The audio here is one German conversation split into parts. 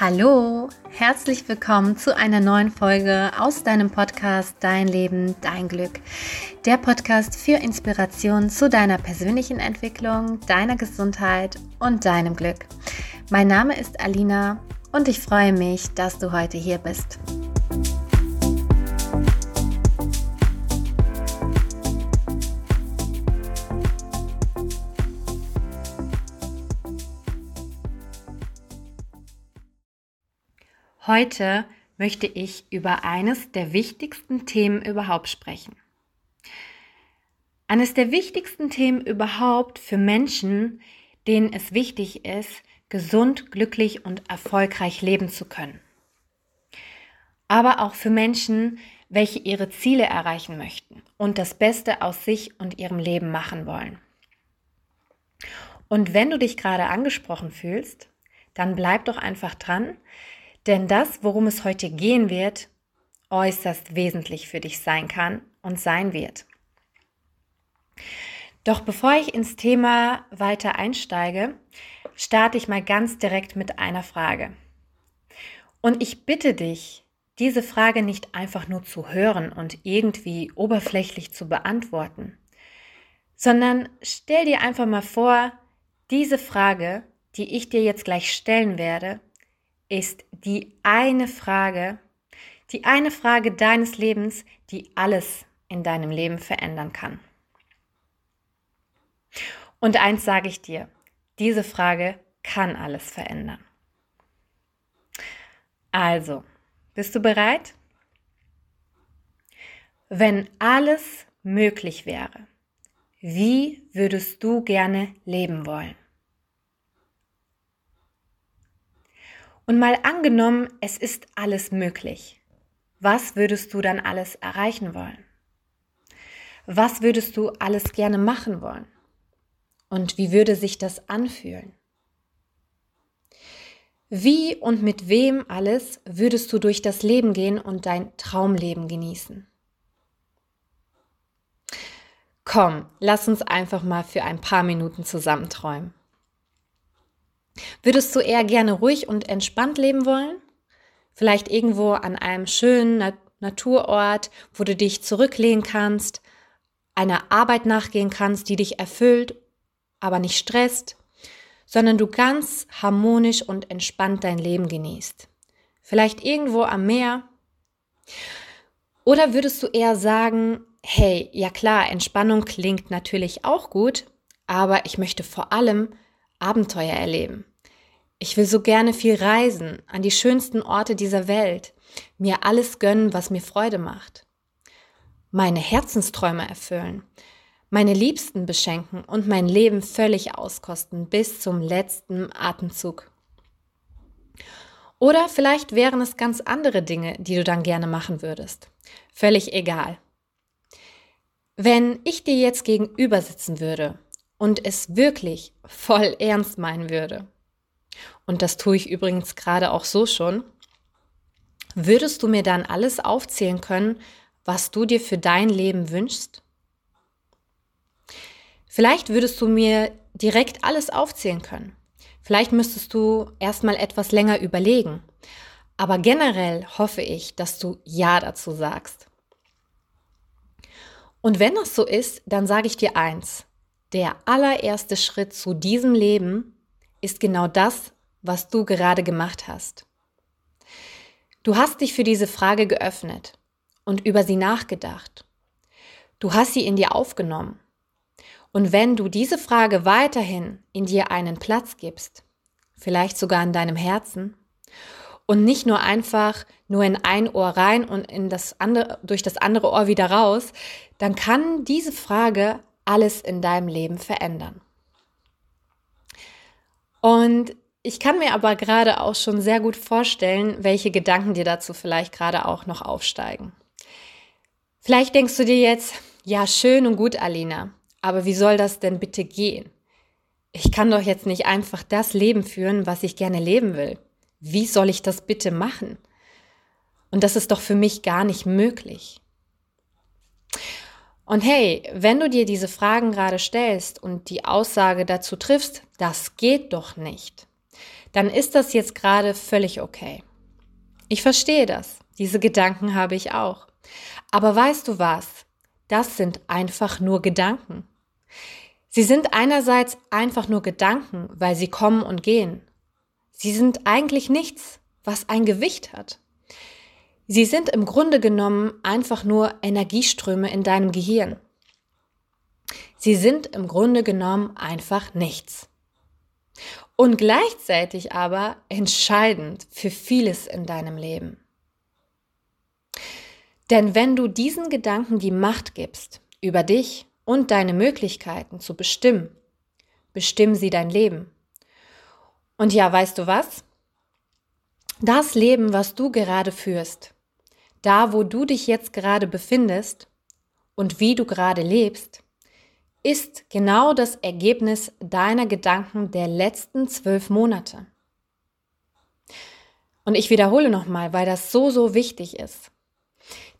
Hallo, herzlich willkommen zu einer neuen Folge aus deinem Podcast Dein Leben, dein Glück. Der Podcast für Inspiration zu deiner persönlichen Entwicklung, deiner Gesundheit und deinem Glück. Mein Name ist Alina und ich freue mich, dass du heute hier bist. Heute möchte ich über eines der wichtigsten Themen überhaupt sprechen. Eines der wichtigsten Themen überhaupt für Menschen, denen es wichtig ist, gesund, glücklich und erfolgreich leben zu können. Aber auch für Menschen, welche ihre Ziele erreichen möchten und das Beste aus sich und ihrem Leben machen wollen. Und wenn du dich gerade angesprochen fühlst, dann bleib doch einfach dran, denn das, worum es heute gehen wird, äußerst wesentlich für dich sein kann und sein wird. Doch bevor ich ins Thema weiter einsteige, starte ich mal ganz direkt mit einer Frage. Und ich bitte dich, diese Frage nicht einfach nur zu hören und irgendwie oberflächlich zu beantworten, sondern stell dir einfach mal vor, diese Frage, die ich dir jetzt gleich stellen werde, ist die eine Frage, die eine Frage deines Lebens, die alles in deinem Leben verändern kann. Und eins sage ich dir, diese Frage kann alles verändern. Also, bist du bereit? Wenn alles möglich wäre, wie würdest du gerne leben wollen? Und mal angenommen, es ist alles möglich. Was würdest du dann alles erreichen wollen? Was würdest du alles gerne machen wollen? Und wie würde sich das anfühlen? Wie und mit wem alles würdest du durch das Leben gehen und dein Traumleben genießen? Komm, lass uns einfach mal für ein paar Minuten zusammenträumen. Würdest du eher gerne ruhig und entspannt leben wollen? Vielleicht irgendwo an einem schönen Nat Naturort, wo du dich zurücklehnen kannst, einer Arbeit nachgehen kannst, die dich erfüllt, aber nicht stresst, sondern du ganz harmonisch und entspannt dein Leben genießt. Vielleicht irgendwo am Meer. Oder würdest du eher sagen, hey, ja klar, Entspannung klingt natürlich auch gut, aber ich möchte vor allem Abenteuer erleben. Ich will so gerne viel reisen, an die schönsten Orte dieser Welt, mir alles gönnen, was mir Freude macht. Meine Herzensträume erfüllen, meine Liebsten beschenken und mein Leben völlig auskosten bis zum letzten Atemzug. Oder vielleicht wären es ganz andere Dinge, die du dann gerne machen würdest. Völlig egal. Wenn ich dir jetzt gegenüber sitzen würde und es wirklich voll ernst meinen würde, und das tue ich übrigens gerade auch so schon, würdest du mir dann alles aufzählen können, was du dir für dein Leben wünschst? Vielleicht würdest du mir direkt alles aufzählen können. Vielleicht müsstest du erstmal etwas länger überlegen. Aber generell hoffe ich, dass du Ja dazu sagst. Und wenn das so ist, dann sage ich dir eins. Der allererste Schritt zu diesem Leben ist genau das, was du gerade gemacht hast. Du hast dich für diese Frage geöffnet und über sie nachgedacht. Du hast sie in dir aufgenommen. Und wenn du diese Frage weiterhin in dir einen Platz gibst, vielleicht sogar in deinem Herzen, und nicht nur einfach nur in ein Ohr rein und in das andere, durch das andere Ohr wieder raus, dann kann diese Frage alles in deinem Leben verändern. Und ich kann mir aber gerade auch schon sehr gut vorstellen, welche Gedanken dir dazu vielleicht gerade auch noch aufsteigen. Vielleicht denkst du dir jetzt, ja, schön und gut, Alina, aber wie soll das denn bitte gehen? Ich kann doch jetzt nicht einfach das Leben führen, was ich gerne leben will. Wie soll ich das bitte machen? Und das ist doch für mich gar nicht möglich. Und hey, wenn du dir diese Fragen gerade stellst und die Aussage dazu triffst, das geht doch nicht, dann ist das jetzt gerade völlig okay. Ich verstehe das. Diese Gedanken habe ich auch. Aber weißt du was? Das sind einfach nur Gedanken. Sie sind einerseits einfach nur Gedanken, weil sie kommen und gehen. Sie sind eigentlich nichts, was ein Gewicht hat. Sie sind im Grunde genommen einfach nur Energieströme in deinem Gehirn. Sie sind im Grunde genommen einfach nichts. Und gleichzeitig aber entscheidend für vieles in deinem Leben. Denn wenn du diesen Gedanken die Macht gibst, über dich und deine Möglichkeiten zu bestimmen, bestimmen sie dein Leben. Und ja, weißt du was? Das Leben, was du gerade führst, da wo du dich jetzt gerade befindest und wie du gerade lebst, ist genau das Ergebnis deiner Gedanken der letzten zwölf Monate. Und ich wiederhole nochmal, weil das so, so wichtig ist.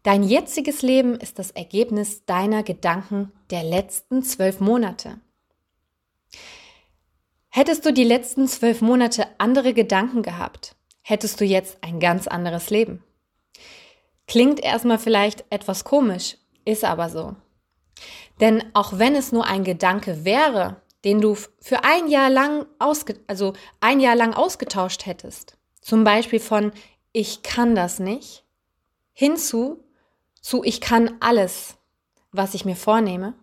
Dein jetziges Leben ist das Ergebnis deiner Gedanken der letzten zwölf Monate. Hättest du die letzten zwölf Monate andere Gedanken gehabt, hättest du jetzt ein ganz anderes Leben. Klingt erstmal vielleicht etwas komisch, ist aber so. Denn auch wenn es nur ein Gedanke wäre, den du für ein Jahr lang ausge also ein Jahr lang ausgetauscht hättest, zum Beispiel von ich kann das nicht, hinzu zu ich kann alles, was ich mir vornehme,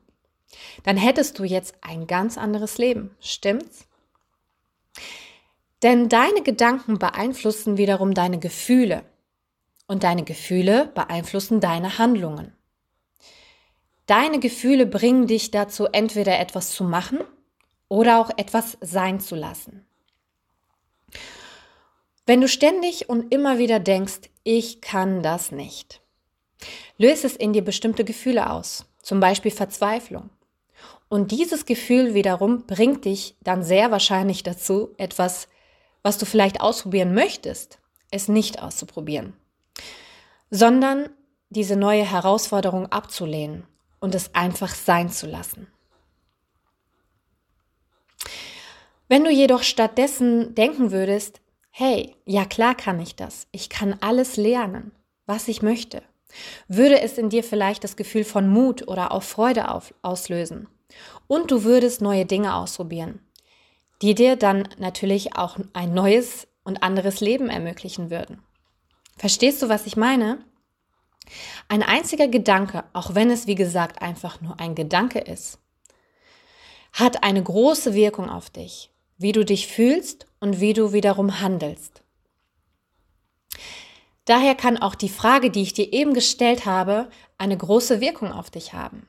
dann hättest du jetzt ein ganz anderes Leben, stimmt's? Denn deine Gedanken beeinflussen wiederum deine Gefühle und deine Gefühle beeinflussen deine Handlungen. Deine Gefühle bringen dich dazu, entweder etwas zu machen oder auch etwas sein zu lassen. Wenn du ständig und immer wieder denkst, ich kann das nicht, löst es in dir bestimmte Gefühle aus, zum Beispiel Verzweiflung. Und dieses Gefühl wiederum bringt dich dann sehr wahrscheinlich dazu, etwas, was du vielleicht ausprobieren möchtest, es nicht auszuprobieren, sondern diese neue Herausforderung abzulehnen und es einfach sein zu lassen. Wenn du jedoch stattdessen denken würdest, hey, ja klar kann ich das, ich kann alles lernen, was ich möchte, würde es in dir vielleicht das Gefühl von Mut oder auch Freude auf, auslösen. Und du würdest neue Dinge ausprobieren, die dir dann natürlich auch ein neues und anderes Leben ermöglichen würden. Verstehst du, was ich meine? Ein einziger Gedanke, auch wenn es wie gesagt einfach nur ein Gedanke ist, hat eine große Wirkung auf dich, wie du dich fühlst und wie du wiederum handelst. Daher kann auch die Frage, die ich dir eben gestellt habe, eine große Wirkung auf dich haben.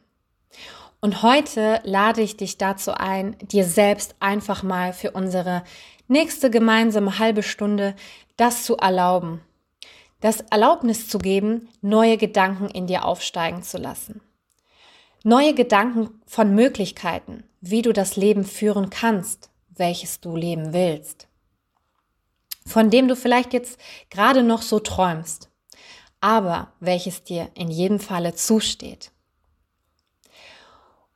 Und heute lade ich dich dazu ein, dir selbst einfach mal für unsere nächste gemeinsame halbe Stunde das zu erlauben, das Erlaubnis zu geben, neue Gedanken in dir aufsteigen zu lassen. Neue Gedanken von Möglichkeiten, wie du das Leben führen kannst, welches du leben willst. Von dem du vielleicht jetzt gerade noch so träumst, aber welches dir in jedem Falle zusteht.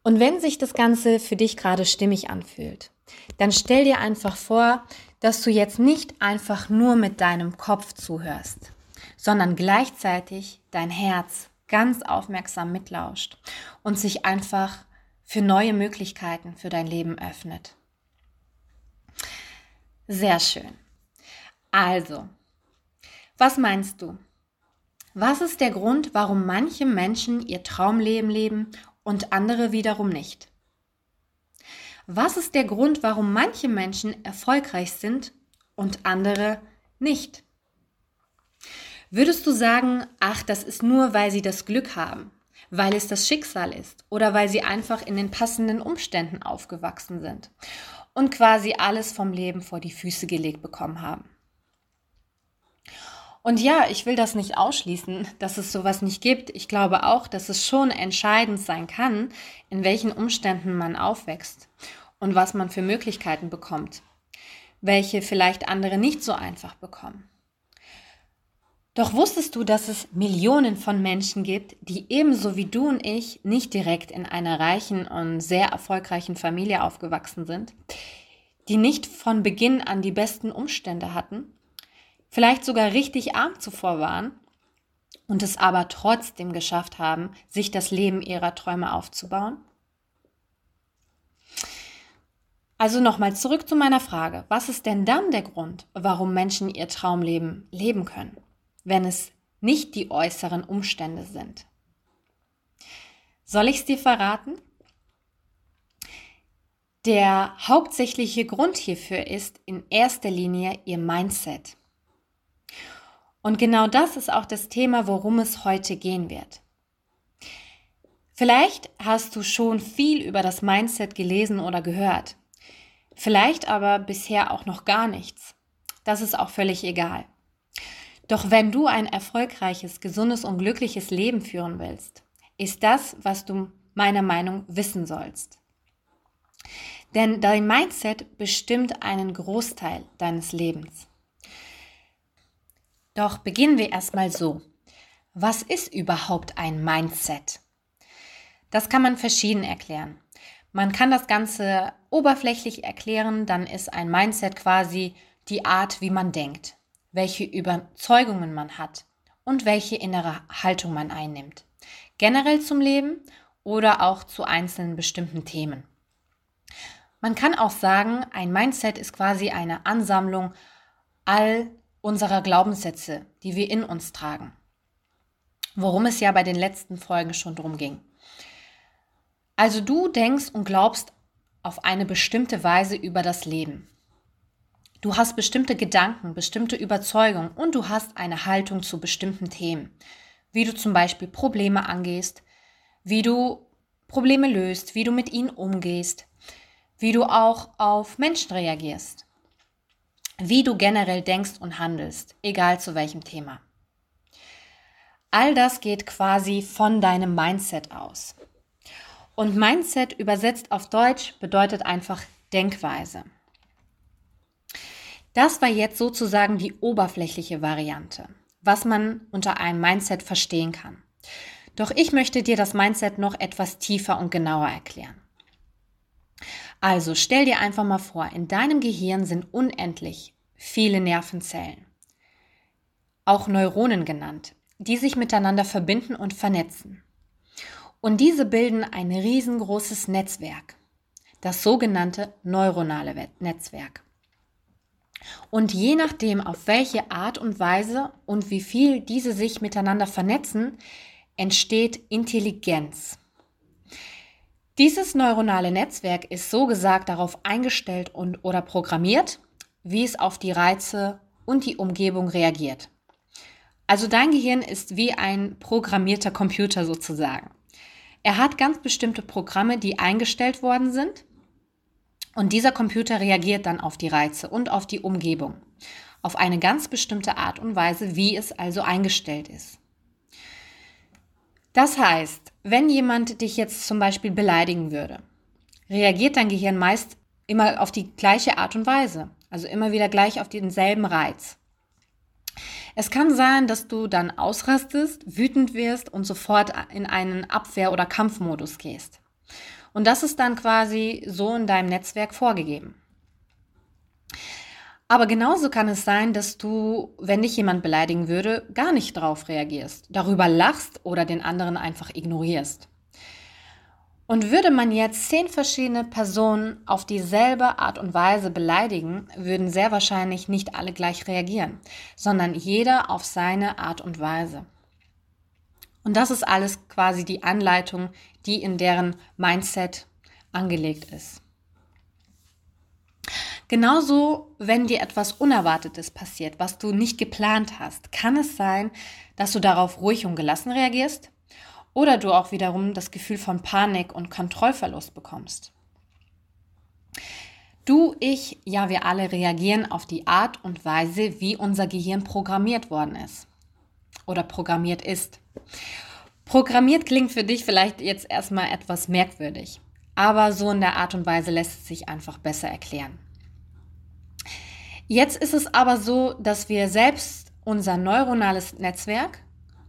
Und wenn sich das Ganze für dich gerade stimmig anfühlt, dann stell dir einfach vor, dass du jetzt nicht einfach nur mit deinem Kopf zuhörst, sondern gleichzeitig dein Herz ganz aufmerksam mitlauscht und sich einfach für neue Möglichkeiten für dein Leben öffnet. Sehr schön. Also, was meinst du? Was ist der Grund, warum manche Menschen ihr Traumleben leben und andere wiederum nicht? Was ist der Grund, warum manche Menschen erfolgreich sind und andere nicht? Würdest du sagen, ach, das ist nur, weil sie das Glück haben, weil es das Schicksal ist oder weil sie einfach in den passenden Umständen aufgewachsen sind und quasi alles vom Leben vor die Füße gelegt bekommen haben? Und ja, ich will das nicht ausschließen, dass es sowas nicht gibt. Ich glaube auch, dass es schon entscheidend sein kann, in welchen Umständen man aufwächst und was man für Möglichkeiten bekommt, welche vielleicht andere nicht so einfach bekommen. Doch wusstest du, dass es Millionen von Menschen gibt, die ebenso wie du und ich nicht direkt in einer reichen und sehr erfolgreichen Familie aufgewachsen sind, die nicht von Beginn an die besten Umstände hatten, vielleicht sogar richtig arm zuvor waren und es aber trotzdem geschafft haben, sich das Leben ihrer Träume aufzubauen? Also nochmal zurück zu meiner Frage. Was ist denn dann der Grund, warum Menschen ihr Traumleben leben können, wenn es nicht die äußeren Umstände sind? Soll ich es dir verraten? Der hauptsächliche Grund hierfür ist in erster Linie ihr Mindset. Und genau das ist auch das Thema, worum es heute gehen wird. Vielleicht hast du schon viel über das Mindset gelesen oder gehört. Vielleicht aber bisher auch noch gar nichts. Das ist auch völlig egal. Doch wenn du ein erfolgreiches, gesundes und glückliches Leben führen willst, ist das, was du meiner Meinung wissen sollst. Denn dein Mindset bestimmt einen Großteil deines Lebens. Doch beginnen wir erstmal so. Was ist überhaupt ein Mindset? Das kann man verschieden erklären. Man kann das Ganze oberflächlich erklären, dann ist ein Mindset quasi die Art, wie man denkt, welche Überzeugungen man hat und welche innere Haltung man einnimmt. Generell zum Leben oder auch zu einzelnen bestimmten Themen. Man kann auch sagen, ein Mindset ist quasi eine Ansammlung all unserer Glaubenssätze, die wir in uns tragen. Worum es ja bei den letzten Folgen schon drum ging. Also du denkst und glaubst auf eine bestimmte Weise über das Leben. Du hast bestimmte Gedanken, bestimmte Überzeugungen und du hast eine Haltung zu bestimmten Themen, wie du zum Beispiel Probleme angehst, wie du Probleme löst, wie du mit ihnen umgehst, wie du auch auf Menschen reagierst, wie du generell denkst und handelst, egal zu welchem Thema. All das geht quasi von deinem Mindset aus. Und Mindset übersetzt auf Deutsch bedeutet einfach Denkweise. Das war jetzt sozusagen die oberflächliche Variante, was man unter einem Mindset verstehen kann. Doch ich möchte dir das Mindset noch etwas tiefer und genauer erklären. Also stell dir einfach mal vor, in deinem Gehirn sind unendlich viele Nervenzellen, auch Neuronen genannt, die sich miteinander verbinden und vernetzen. Und diese bilden ein riesengroßes Netzwerk, das sogenannte neuronale Netzwerk. Und je nachdem, auf welche Art und Weise und wie viel diese sich miteinander vernetzen, entsteht Intelligenz. Dieses neuronale Netzwerk ist so gesagt darauf eingestellt und oder programmiert, wie es auf die Reize und die Umgebung reagiert. Also dein Gehirn ist wie ein programmierter Computer sozusagen. Er hat ganz bestimmte Programme, die eingestellt worden sind und dieser Computer reagiert dann auf die Reize und auf die Umgebung auf eine ganz bestimmte Art und Weise, wie es also eingestellt ist. Das heißt, wenn jemand dich jetzt zum Beispiel beleidigen würde, reagiert dein Gehirn meist immer auf die gleiche Art und Weise, also immer wieder gleich auf denselben Reiz. Es kann sein, dass du dann ausrastest, wütend wirst und sofort in einen Abwehr- oder Kampfmodus gehst. Und das ist dann quasi so in deinem Netzwerk vorgegeben. Aber genauso kann es sein, dass du, wenn dich jemand beleidigen würde, gar nicht drauf reagierst, darüber lachst oder den anderen einfach ignorierst. Und würde man jetzt zehn verschiedene Personen auf dieselbe Art und Weise beleidigen, würden sehr wahrscheinlich nicht alle gleich reagieren, sondern jeder auf seine Art und Weise. Und das ist alles quasi die Anleitung, die in deren Mindset angelegt ist. Genauso, wenn dir etwas Unerwartetes passiert, was du nicht geplant hast, kann es sein, dass du darauf ruhig und gelassen reagierst oder du auch wiederum das Gefühl von Panik und Kontrollverlust bekommst. Du, ich, ja, wir alle reagieren auf die Art und Weise, wie unser Gehirn programmiert worden ist oder programmiert ist. Programmiert klingt für dich vielleicht jetzt erstmal etwas merkwürdig, aber so in der Art und Weise lässt es sich einfach besser erklären. Jetzt ist es aber so, dass wir selbst unser neuronales Netzwerk,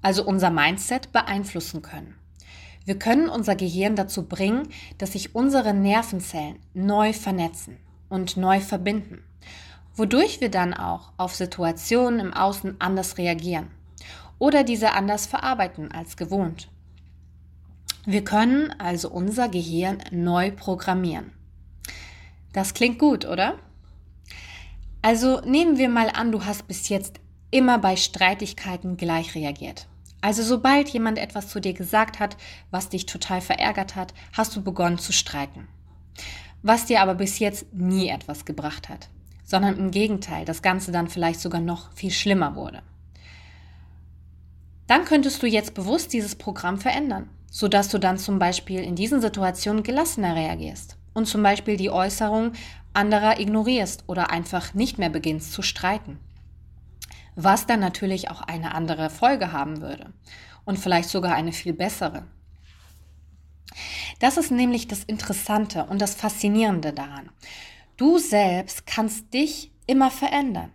also unser Mindset, beeinflussen können. Wir können unser Gehirn dazu bringen, dass sich unsere Nervenzellen neu vernetzen und neu verbinden, wodurch wir dann auch auf Situationen im Außen anders reagieren oder diese anders verarbeiten als gewohnt. Wir können also unser Gehirn neu programmieren. Das klingt gut, oder? Also nehmen wir mal an, du hast bis jetzt immer bei Streitigkeiten gleich reagiert. Also sobald jemand etwas zu dir gesagt hat, was dich total verärgert hat, hast du begonnen zu streiten. Was dir aber bis jetzt nie etwas gebracht hat, sondern im Gegenteil, das Ganze dann vielleicht sogar noch viel schlimmer wurde. Dann könntest du jetzt bewusst dieses Programm verändern sodass du dann zum Beispiel in diesen Situationen gelassener reagierst und zum Beispiel die Äußerung anderer ignorierst oder einfach nicht mehr beginnst zu streiten. Was dann natürlich auch eine andere Folge haben würde und vielleicht sogar eine viel bessere. Das ist nämlich das Interessante und das Faszinierende daran. Du selbst kannst dich immer verändern.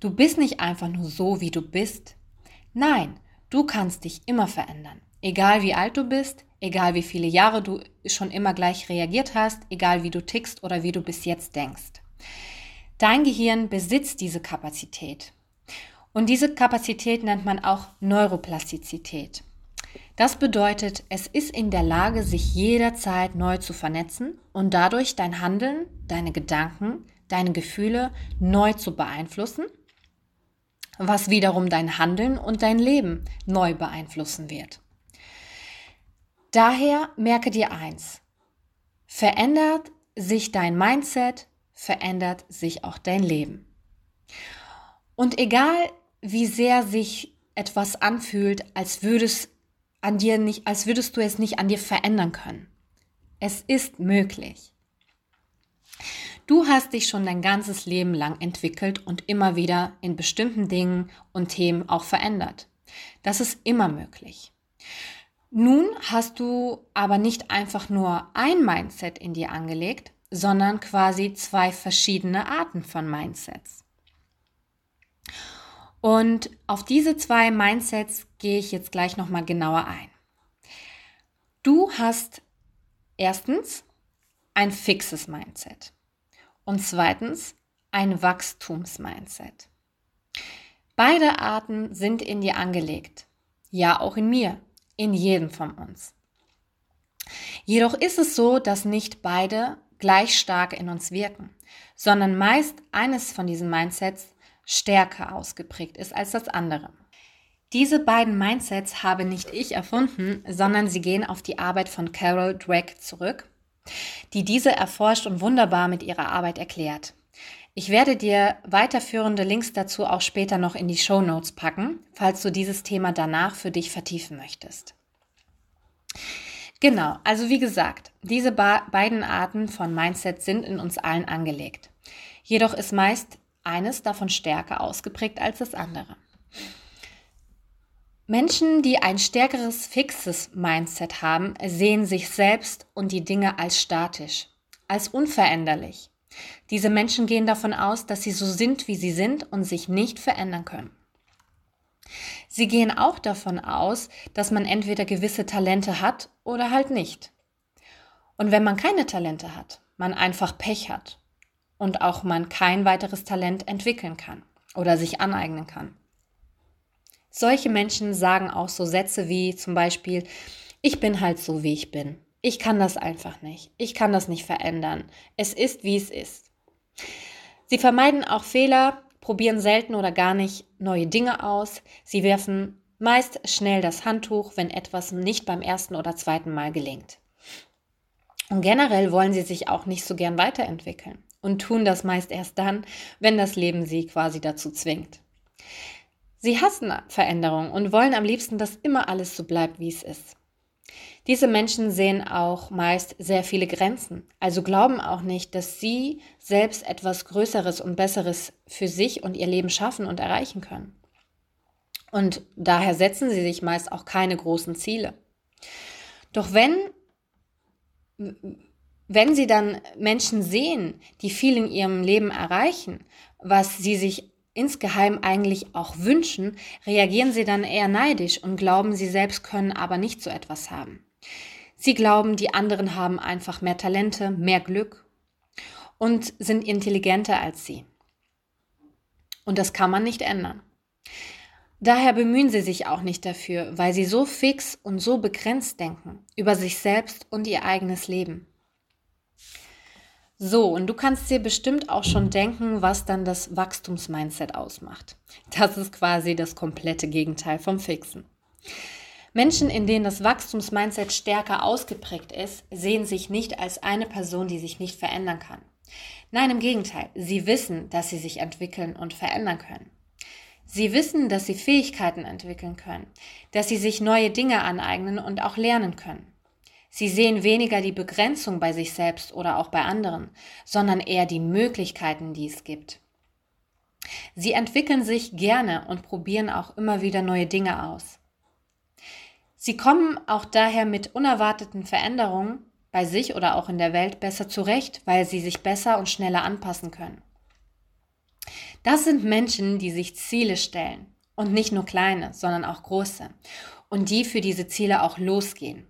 Du bist nicht einfach nur so, wie du bist. Nein, du kannst dich immer verändern. Egal wie alt du bist, egal wie viele Jahre du schon immer gleich reagiert hast, egal wie du tickst oder wie du bis jetzt denkst. Dein Gehirn besitzt diese Kapazität. Und diese Kapazität nennt man auch Neuroplastizität. Das bedeutet, es ist in der Lage, sich jederzeit neu zu vernetzen und dadurch dein Handeln, deine Gedanken, deine Gefühle neu zu beeinflussen, was wiederum dein Handeln und dein Leben neu beeinflussen wird. Daher merke dir eins. Verändert sich dein Mindset, verändert sich auch dein Leben. Und egal wie sehr sich etwas anfühlt, als würdest an dir nicht, als würdest du es nicht an dir verändern können. Es ist möglich. Du hast dich schon dein ganzes Leben lang entwickelt und immer wieder in bestimmten Dingen und Themen auch verändert. Das ist immer möglich. Nun hast du aber nicht einfach nur ein Mindset in dir angelegt, sondern quasi zwei verschiedene Arten von Mindsets. Und auf diese zwei Mindsets gehe ich jetzt gleich nochmal genauer ein. Du hast erstens ein fixes Mindset und zweitens ein Wachstumsmindset. Beide Arten sind in dir angelegt. Ja, auch in mir in jedem von uns. Jedoch ist es so, dass nicht beide gleich stark in uns wirken, sondern meist eines von diesen Mindsets stärker ausgeprägt ist als das andere. Diese beiden Mindsets habe nicht ich erfunden, sondern sie gehen auf die Arbeit von Carol Dweck zurück, die diese erforscht und wunderbar mit ihrer Arbeit erklärt. Ich werde dir weiterführende Links dazu auch später noch in die Show Notes packen, falls du dieses Thema danach für dich vertiefen möchtest. Genau, also wie gesagt, diese beiden Arten von Mindset sind in uns allen angelegt. Jedoch ist meist eines davon stärker ausgeprägt als das andere. Menschen, die ein stärkeres fixes Mindset haben, sehen sich selbst und die Dinge als statisch, als unveränderlich diese Menschen gehen davon aus, dass sie so sind, wie sie sind und sich nicht verändern können. Sie gehen auch davon aus, dass man entweder gewisse Talente hat oder halt nicht. Und wenn man keine Talente hat, man einfach Pech hat und auch man kein weiteres Talent entwickeln kann oder sich aneignen kann. Solche Menschen sagen auch so Sätze wie zum Beispiel, ich bin halt so, wie ich bin. Ich kann das einfach nicht. Ich kann das nicht verändern. Es ist, wie es ist. Sie vermeiden auch Fehler, probieren selten oder gar nicht neue Dinge aus. Sie werfen meist schnell das Handtuch, wenn etwas nicht beim ersten oder zweiten Mal gelingt. Und generell wollen sie sich auch nicht so gern weiterentwickeln und tun das meist erst dann, wenn das Leben sie quasi dazu zwingt. Sie hassen Veränderungen und wollen am liebsten, dass immer alles so bleibt, wie es ist. Diese Menschen sehen auch meist sehr viele Grenzen, also glauben auch nicht, dass sie selbst etwas Größeres und Besseres für sich und ihr Leben schaffen und erreichen können. Und daher setzen sie sich meist auch keine großen Ziele. Doch wenn, wenn sie dann Menschen sehen, die viel in ihrem Leben erreichen, was sie sich insgeheim eigentlich auch wünschen, reagieren sie dann eher neidisch und glauben, sie selbst können aber nicht so etwas haben. Sie glauben, die anderen haben einfach mehr Talente, mehr Glück. und sind intelligenter als sie. Und das kann man nicht ändern. Daher bemühen sie sich auch nicht dafür, weil sie so fix und so begrenzt denken über sich selbst und ihr eigenes Leben. So, und du kannst dir bestimmt auch schon denken, was dann das Wachstumsmindset ausmacht. Das ist quasi das komplette Gegenteil vom Fixen. Menschen, in denen das Wachstumsmindset stärker ausgeprägt ist, sehen sich nicht als eine Person, die sich nicht verändern kann. Nein, im Gegenteil, sie wissen, dass sie sich entwickeln und verändern können. Sie wissen, dass sie Fähigkeiten entwickeln können, dass sie sich neue Dinge aneignen und auch lernen können. Sie sehen weniger die Begrenzung bei sich selbst oder auch bei anderen, sondern eher die Möglichkeiten, die es gibt. Sie entwickeln sich gerne und probieren auch immer wieder neue Dinge aus. Sie kommen auch daher mit unerwarteten Veränderungen bei sich oder auch in der Welt besser zurecht, weil sie sich besser und schneller anpassen können. Das sind Menschen, die sich Ziele stellen und nicht nur kleine, sondern auch große und die für diese Ziele auch losgehen.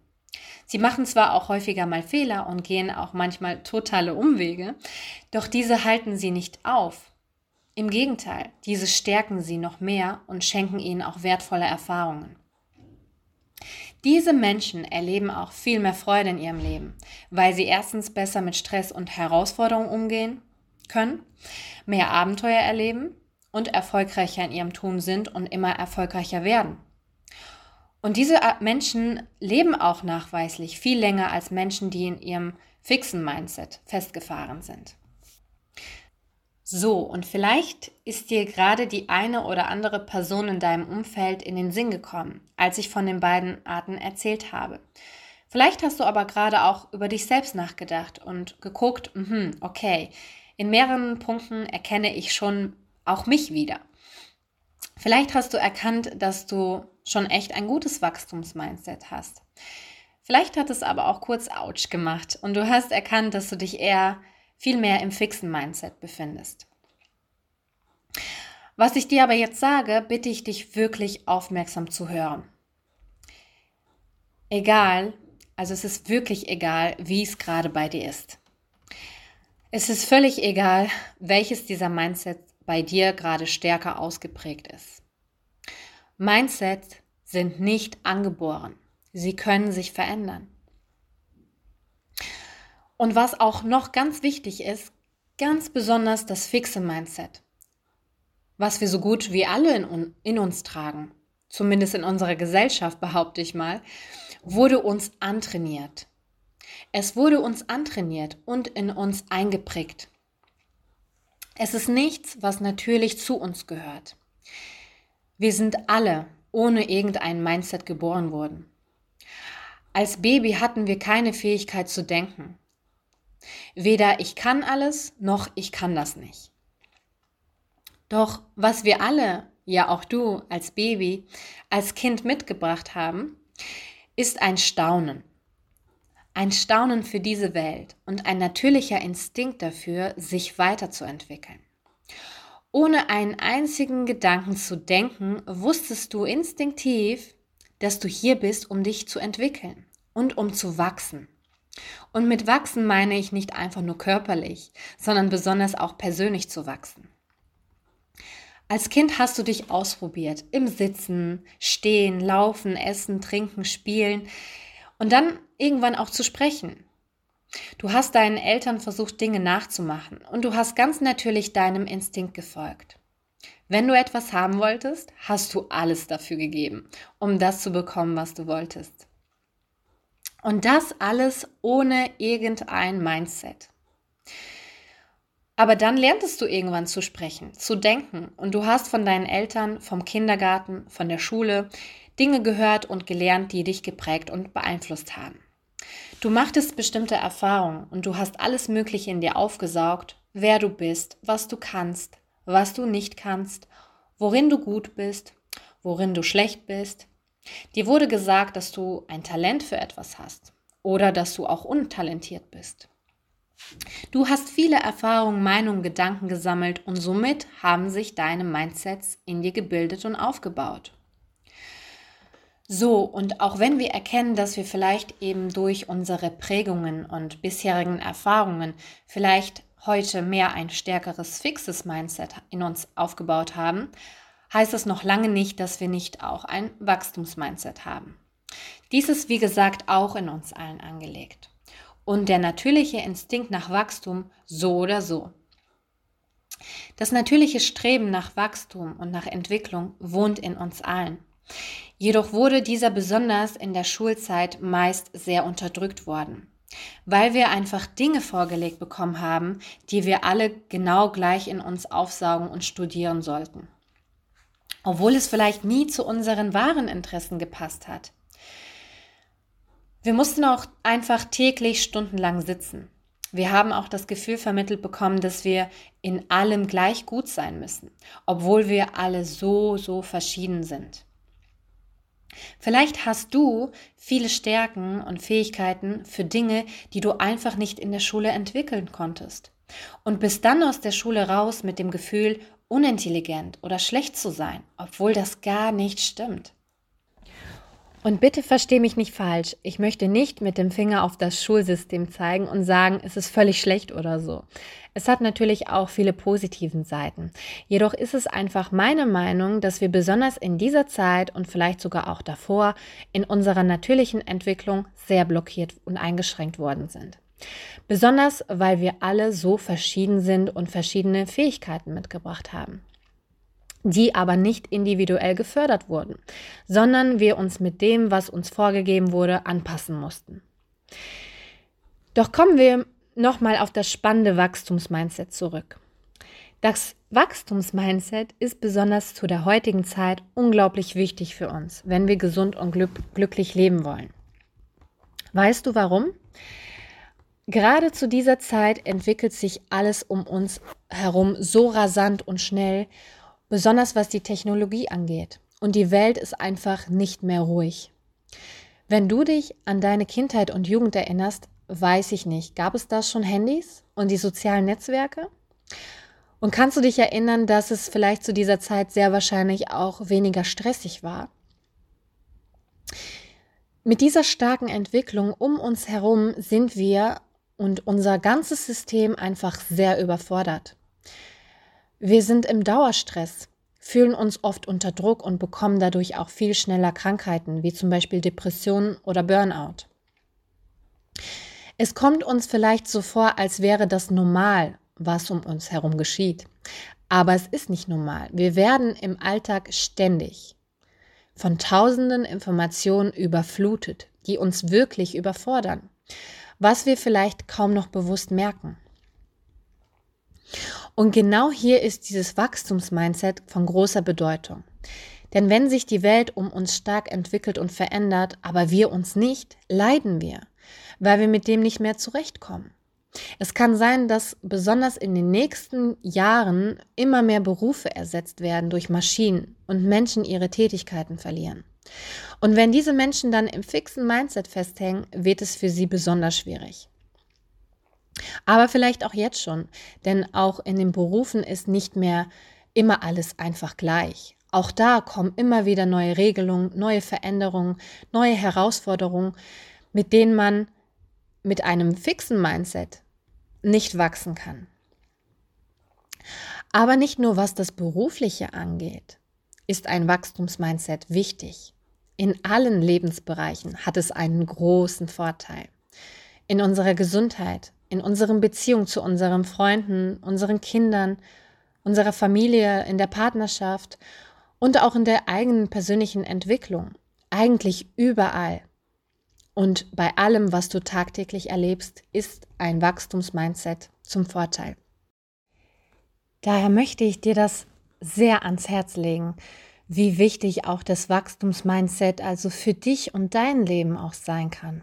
Sie machen zwar auch häufiger mal Fehler und gehen auch manchmal totale Umwege, doch diese halten sie nicht auf. Im Gegenteil, diese stärken sie noch mehr und schenken ihnen auch wertvolle Erfahrungen. Diese Menschen erleben auch viel mehr Freude in ihrem Leben, weil sie erstens besser mit Stress und Herausforderungen umgehen können, mehr Abenteuer erleben und erfolgreicher in ihrem Tun sind und immer erfolgreicher werden. Und diese Menschen leben auch nachweislich viel länger als Menschen, die in ihrem fixen Mindset festgefahren sind. So, und vielleicht ist dir gerade die eine oder andere Person in deinem Umfeld in den Sinn gekommen, als ich von den beiden Arten erzählt habe. Vielleicht hast du aber gerade auch über dich selbst nachgedacht und geguckt, mh, okay, in mehreren Punkten erkenne ich schon auch mich wieder. Vielleicht hast du erkannt, dass du schon echt ein gutes Wachstumsmindset hast. Vielleicht hat es aber auch kurz Ouch gemacht und du hast erkannt, dass du dich eher viel mehr im fixen Mindset befindest. Was ich dir aber jetzt sage, bitte ich dich wirklich aufmerksam zu hören. Egal, also es ist wirklich egal, wie es gerade bei dir ist. Es ist völlig egal, welches dieser Mindset bei dir gerade stärker ausgeprägt ist. Mindsets sind nicht angeboren. Sie können sich verändern. Und was auch noch ganz wichtig ist, ganz besonders das fixe Mindset, was wir so gut wie alle in, in uns tragen, zumindest in unserer Gesellschaft behaupte ich mal, wurde uns antrainiert. Es wurde uns antrainiert und in uns eingeprägt. Es ist nichts, was natürlich zu uns gehört. Wir sind alle ohne irgendein Mindset geboren worden. Als Baby hatten wir keine Fähigkeit zu denken. Weder ich kann alles, noch ich kann das nicht. Doch was wir alle, ja auch du als Baby, als Kind mitgebracht haben, ist ein Staunen. Ein Staunen für diese Welt und ein natürlicher Instinkt dafür, sich weiterzuentwickeln. Ohne einen einzigen Gedanken zu denken, wusstest du instinktiv, dass du hier bist, um dich zu entwickeln und um zu wachsen. Und mit wachsen meine ich nicht einfach nur körperlich, sondern besonders auch persönlich zu wachsen. Als Kind hast du dich ausprobiert, im Sitzen, Stehen, Laufen, Essen, Trinken, Spielen und dann irgendwann auch zu sprechen. Du hast deinen Eltern versucht, Dinge nachzumachen und du hast ganz natürlich deinem Instinkt gefolgt. Wenn du etwas haben wolltest, hast du alles dafür gegeben, um das zu bekommen, was du wolltest. Und das alles ohne irgendein Mindset. Aber dann lerntest du irgendwann zu sprechen, zu denken und du hast von deinen Eltern, vom Kindergarten, von der Schule Dinge gehört und gelernt, die dich geprägt und beeinflusst haben. Du machtest bestimmte Erfahrungen und du hast alles Mögliche in dir aufgesaugt, wer du bist, was du kannst, was du nicht kannst, worin du gut bist, worin du schlecht bist. Dir wurde gesagt, dass du ein Talent für etwas hast oder dass du auch untalentiert bist. Du hast viele Erfahrungen, Meinungen, Gedanken gesammelt und somit haben sich deine Mindsets in dir gebildet und aufgebaut. So, und auch wenn wir erkennen, dass wir vielleicht eben durch unsere Prägungen und bisherigen Erfahrungen vielleicht heute mehr ein stärkeres, fixes Mindset in uns aufgebaut haben, heißt es noch lange nicht, dass wir nicht auch ein Wachstumsmindset haben. Dies ist, wie gesagt, auch in uns allen angelegt. Und der natürliche Instinkt nach Wachstum so oder so. Das natürliche Streben nach Wachstum und nach Entwicklung wohnt in uns allen. Jedoch wurde dieser besonders in der Schulzeit meist sehr unterdrückt worden, weil wir einfach Dinge vorgelegt bekommen haben, die wir alle genau gleich in uns aufsaugen und studieren sollten. Obwohl es vielleicht nie zu unseren wahren Interessen gepasst hat. Wir mussten auch einfach täglich stundenlang sitzen. Wir haben auch das Gefühl vermittelt bekommen, dass wir in allem gleich gut sein müssen, obwohl wir alle so, so verschieden sind. Vielleicht hast du viele Stärken und Fähigkeiten für Dinge, die du einfach nicht in der Schule entwickeln konntest. Und bist dann aus der Schule raus mit dem Gefühl, unintelligent oder schlecht zu sein, obwohl das gar nicht stimmt. Und bitte versteh mich nicht falsch. Ich möchte nicht mit dem Finger auf das Schulsystem zeigen und sagen, es ist völlig schlecht oder so. Es hat natürlich auch viele positiven Seiten. Jedoch ist es einfach meine Meinung, dass wir besonders in dieser Zeit und vielleicht sogar auch davor in unserer natürlichen Entwicklung sehr blockiert und eingeschränkt worden sind. Besonders weil wir alle so verschieden sind und verschiedene Fähigkeiten mitgebracht haben die aber nicht individuell gefördert wurden, sondern wir uns mit dem, was uns vorgegeben wurde, anpassen mussten. Doch kommen wir nochmal auf das spannende Wachstumsmindset zurück. Das Wachstumsmindset ist besonders zu der heutigen Zeit unglaublich wichtig für uns, wenn wir gesund und glück glücklich leben wollen. Weißt du warum? Gerade zu dieser Zeit entwickelt sich alles um uns herum so rasant und schnell besonders was die Technologie angeht. Und die Welt ist einfach nicht mehr ruhig. Wenn du dich an deine Kindheit und Jugend erinnerst, weiß ich nicht, gab es da schon Handys und die sozialen Netzwerke? Und kannst du dich erinnern, dass es vielleicht zu dieser Zeit sehr wahrscheinlich auch weniger stressig war? Mit dieser starken Entwicklung um uns herum sind wir und unser ganzes System einfach sehr überfordert. Wir sind im Dauerstress, fühlen uns oft unter Druck und bekommen dadurch auch viel schneller Krankheiten, wie zum Beispiel Depressionen oder Burnout. Es kommt uns vielleicht so vor, als wäre das normal, was um uns herum geschieht. Aber es ist nicht normal. Wir werden im Alltag ständig von tausenden Informationen überflutet, die uns wirklich überfordern, was wir vielleicht kaum noch bewusst merken. Und genau hier ist dieses Wachstumsmindset von großer Bedeutung. Denn wenn sich die Welt um uns stark entwickelt und verändert, aber wir uns nicht, leiden wir, weil wir mit dem nicht mehr zurechtkommen. Es kann sein, dass besonders in den nächsten Jahren immer mehr Berufe ersetzt werden durch Maschinen und Menschen ihre Tätigkeiten verlieren. Und wenn diese Menschen dann im fixen Mindset festhängen, wird es für sie besonders schwierig. Aber vielleicht auch jetzt schon, denn auch in den Berufen ist nicht mehr immer alles einfach gleich. Auch da kommen immer wieder neue Regelungen, neue Veränderungen, neue Herausforderungen, mit denen man mit einem fixen Mindset nicht wachsen kann. Aber nicht nur was das Berufliche angeht, ist ein Wachstumsmindset wichtig. In allen Lebensbereichen hat es einen großen Vorteil. In unserer Gesundheit, in unseren Beziehungen zu unseren Freunden, unseren Kindern, unserer Familie, in der Partnerschaft und auch in der eigenen persönlichen Entwicklung. Eigentlich überall. Und bei allem, was du tagtäglich erlebst, ist ein Wachstumsmindset zum Vorteil. Daher möchte ich dir das sehr ans Herz legen, wie wichtig auch das Wachstumsmindset also für dich und dein Leben auch sein kann.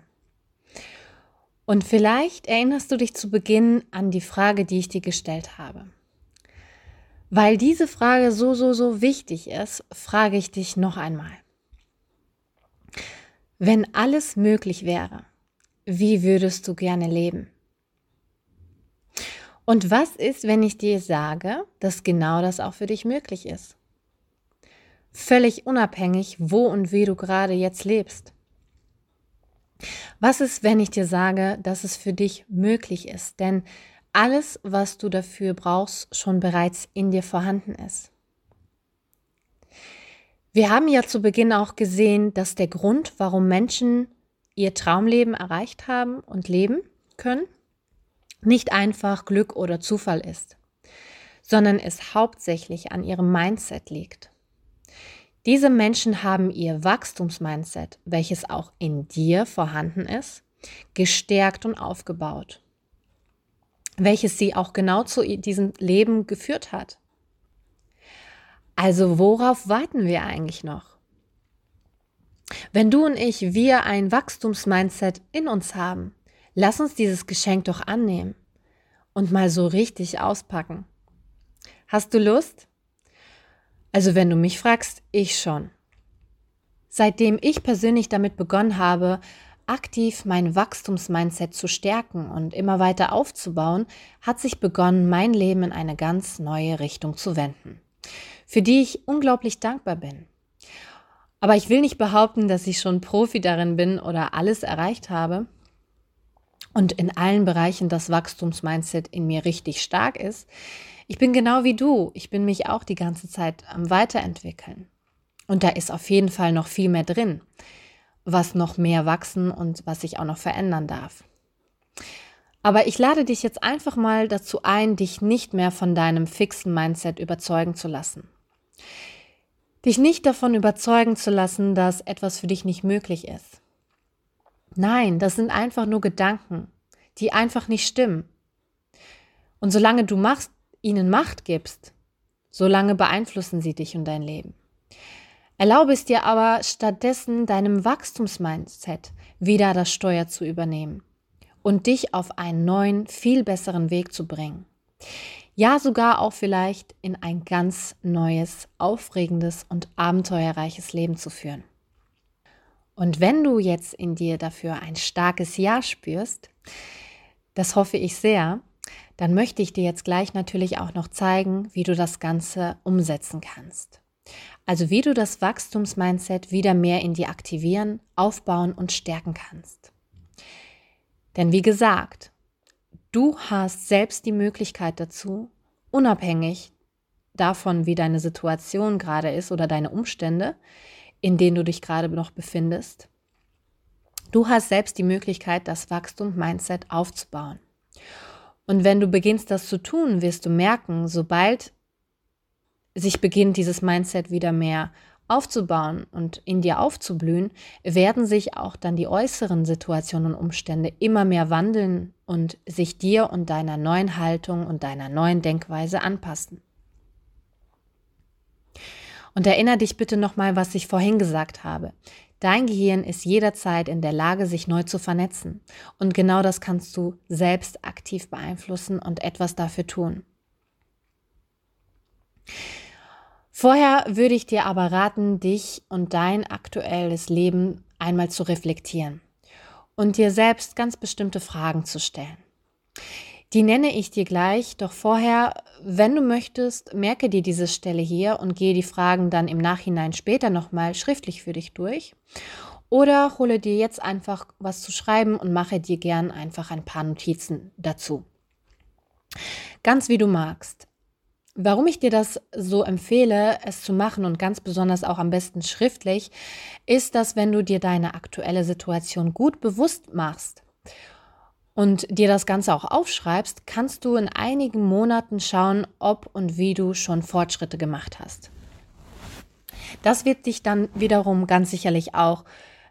Und vielleicht erinnerst du dich zu Beginn an die Frage, die ich dir gestellt habe. Weil diese Frage so, so, so wichtig ist, frage ich dich noch einmal. Wenn alles möglich wäre, wie würdest du gerne leben? Und was ist, wenn ich dir sage, dass genau das auch für dich möglich ist? Völlig unabhängig, wo und wie du gerade jetzt lebst. Was ist, wenn ich dir sage, dass es für dich möglich ist? Denn alles, was du dafür brauchst, schon bereits in dir vorhanden ist. Wir haben ja zu Beginn auch gesehen, dass der Grund, warum Menschen ihr Traumleben erreicht haben und leben können, nicht einfach Glück oder Zufall ist, sondern es hauptsächlich an ihrem Mindset liegt. Diese Menschen haben ihr Wachstumsmindset, welches auch in dir vorhanden ist, gestärkt und aufgebaut, welches sie auch genau zu diesem Leben geführt hat. Also worauf warten wir eigentlich noch? Wenn du und ich, wir ein Wachstumsmindset in uns haben, lass uns dieses Geschenk doch annehmen und mal so richtig auspacken. Hast du Lust? Also wenn du mich fragst, ich schon. Seitdem ich persönlich damit begonnen habe, aktiv mein Wachstumsmindset zu stärken und immer weiter aufzubauen, hat sich begonnen, mein Leben in eine ganz neue Richtung zu wenden, für die ich unglaublich dankbar bin. Aber ich will nicht behaupten, dass ich schon Profi darin bin oder alles erreicht habe und in allen Bereichen das Wachstumsmindset in mir richtig stark ist. Ich bin genau wie du. Ich bin mich auch die ganze Zeit am Weiterentwickeln. Und da ist auf jeden Fall noch viel mehr drin, was noch mehr wachsen und was ich auch noch verändern darf. Aber ich lade dich jetzt einfach mal dazu ein, dich nicht mehr von deinem fixen Mindset überzeugen zu lassen. Dich nicht davon überzeugen zu lassen, dass etwas für dich nicht möglich ist. Nein, das sind einfach nur Gedanken, die einfach nicht stimmen. Und solange du machst, ihnen Macht gibst, solange beeinflussen sie dich und dein Leben. Erlaube es dir aber stattdessen deinem Wachstumsmindset wieder das Steuer zu übernehmen und dich auf einen neuen, viel besseren Weg zu bringen. Ja, sogar auch vielleicht in ein ganz neues, aufregendes und abenteuerreiches Leben zu führen. Und wenn du jetzt in dir dafür ein starkes Ja spürst, das hoffe ich sehr, dann möchte ich dir jetzt gleich natürlich auch noch zeigen, wie du das Ganze umsetzen kannst. Also wie du das Wachstumsmindset wieder mehr in dir aktivieren, aufbauen und stärken kannst. Denn wie gesagt, du hast selbst die Möglichkeit dazu, unabhängig davon, wie deine Situation gerade ist oder deine Umstände, in denen du dich gerade noch befindest, du hast selbst die Möglichkeit, das Wachstum-Mindset aufzubauen. Und wenn du beginnst, das zu tun, wirst du merken, sobald sich beginnt, dieses Mindset wieder mehr aufzubauen und in dir aufzublühen, werden sich auch dann die äußeren Situationen und Umstände immer mehr wandeln und sich dir und deiner neuen Haltung und deiner neuen Denkweise anpassen. Und erinnere dich bitte nochmal, was ich vorhin gesagt habe. Dein Gehirn ist jederzeit in der Lage, sich neu zu vernetzen. Und genau das kannst du selbst aktiv beeinflussen und etwas dafür tun. Vorher würde ich dir aber raten, dich und dein aktuelles Leben einmal zu reflektieren und dir selbst ganz bestimmte Fragen zu stellen. Die nenne ich dir gleich, doch vorher, wenn du möchtest, merke dir diese Stelle hier und gehe die Fragen dann im Nachhinein später nochmal schriftlich für dich durch. Oder hole dir jetzt einfach was zu schreiben und mache dir gern einfach ein paar Notizen dazu. Ganz wie du magst. Warum ich dir das so empfehle, es zu machen und ganz besonders auch am besten schriftlich, ist, dass wenn du dir deine aktuelle Situation gut bewusst machst und dir das Ganze auch aufschreibst, kannst du in einigen Monaten schauen, ob und wie du schon Fortschritte gemacht hast. Das wird dich dann wiederum ganz sicherlich auch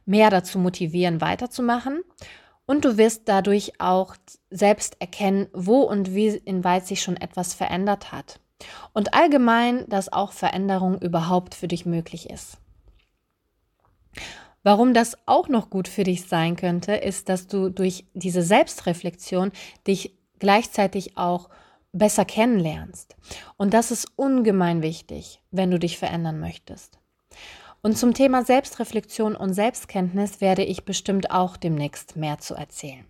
mehr dazu motivieren, weiterzumachen. Und du wirst dadurch auch selbst erkennen, wo und wie inweit sich schon etwas verändert hat. Und allgemein, dass auch Veränderung überhaupt für dich möglich ist. Warum das auch noch gut für dich sein könnte, ist, dass du durch diese Selbstreflexion dich gleichzeitig auch besser kennenlernst. Und das ist ungemein wichtig, wenn du dich verändern möchtest. Und zum Thema Selbstreflexion und Selbstkenntnis werde ich bestimmt auch demnächst mehr zu erzählen.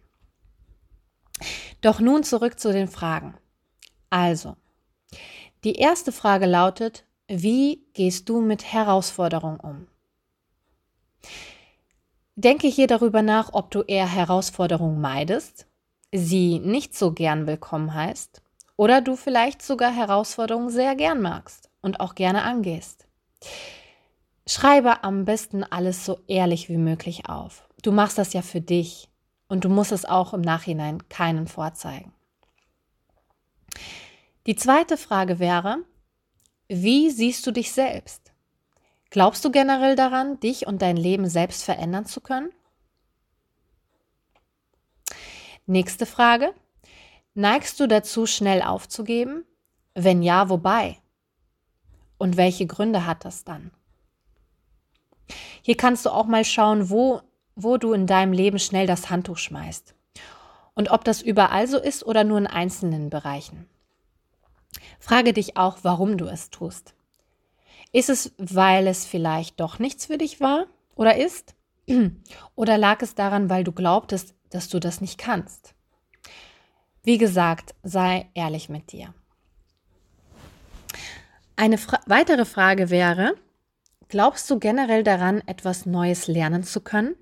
Doch nun zurück zu den Fragen. Also, die erste Frage lautet, wie gehst du mit Herausforderungen um? Denke hier darüber nach, ob du eher Herausforderungen meidest, sie nicht so gern willkommen heißt oder du vielleicht sogar Herausforderungen sehr gern magst und auch gerne angehst. Schreibe am besten alles so ehrlich wie möglich auf. Du machst das ja für dich und du musst es auch im Nachhinein keinen vorzeigen. Die zweite Frage wäre, wie siehst du dich selbst? Glaubst du generell daran, dich und dein Leben selbst verändern zu können? Nächste Frage. Neigst du dazu, schnell aufzugeben? Wenn ja, wobei? Und welche Gründe hat das dann? Hier kannst du auch mal schauen, wo, wo du in deinem Leben schnell das Handtuch schmeißt. Und ob das überall so ist oder nur in einzelnen Bereichen. Frage dich auch, warum du es tust. Ist es, weil es vielleicht doch nichts für dich war oder ist? Oder lag es daran, weil du glaubtest, dass du das nicht kannst? Wie gesagt, sei ehrlich mit dir. Eine Fra weitere Frage wäre, Glaubst du generell daran, etwas Neues lernen zu können?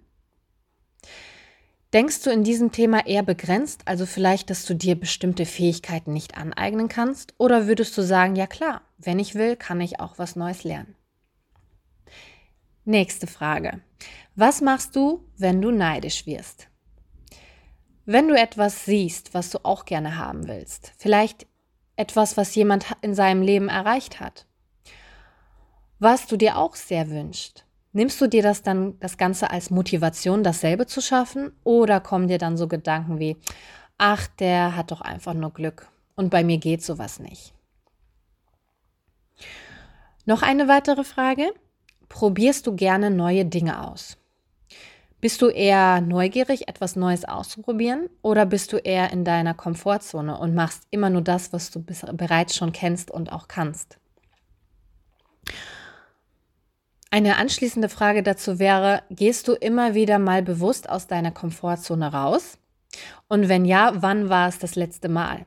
Denkst du in diesem Thema eher begrenzt, also vielleicht, dass du dir bestimmte Fähigkeiten nicht aneignen kannst? Oder würdest du sagen, ja klar, wenn ich will, kann ich auch was Neues lernen? Nächste Frage. Was machst du, wenn du neidisch wirst? Wenn du etwas siehst, was du auch gerne haben willst, vielleicht etwas, was jemand in seinem Leben erreicht hat, was du dir auch sehr wünschst. Nimmst du dir das dann das Ganze als Motivation, dasselbe zu schaffen? Oder kommen dir dann so Gedanken wie, ach, der hat doch einfach nur Glück und bei mir geht sowas nicht? Noch eine weitere Frage. Probierst du gerne neue Dinge aus? Bist du eher neugierig, etwas Neues auszuprobieren oder bist du eher in deiner Komfortzone und machst immer nur das, was du bereits schon kennst und auch kannst? Eine anschließende Frage dazu wäre, gehst du immer wieder mal bewusst aus deiner Komfortzone raus? Und wenn ja, wann war es das letzte Mal?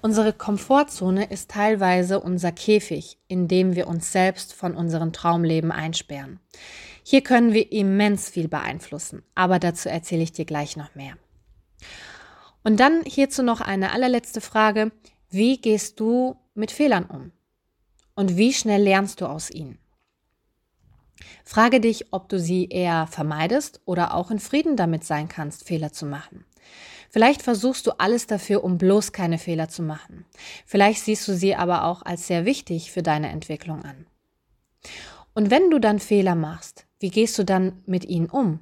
Unsere Komfortzone ist teilweise unser Käfig, in dem wir uns selbst von unserem Traumleben einsperren. Hier können wir immens viel beeinflussen, aber dazu erzähle ich dir gleich noch mehr. Und dann hierzu noch eine allerletzte Frage. Wie gehst du mit Fehlern um? Und wie schnell lernst du aus ihnen? Frage dich, ob du sie eher vermeidest oder auch in Frieden damit sein kannst, Fehler zu machen. Vielleicht versuchst du alles dafür, um bloß keine Fehler zu machen. Vielleicht siehst du sie aber auch als sehr wichtig für deine Entwicklung an. Und wenn du dann Fehler machst, wie gehst du dann mit ihnen um?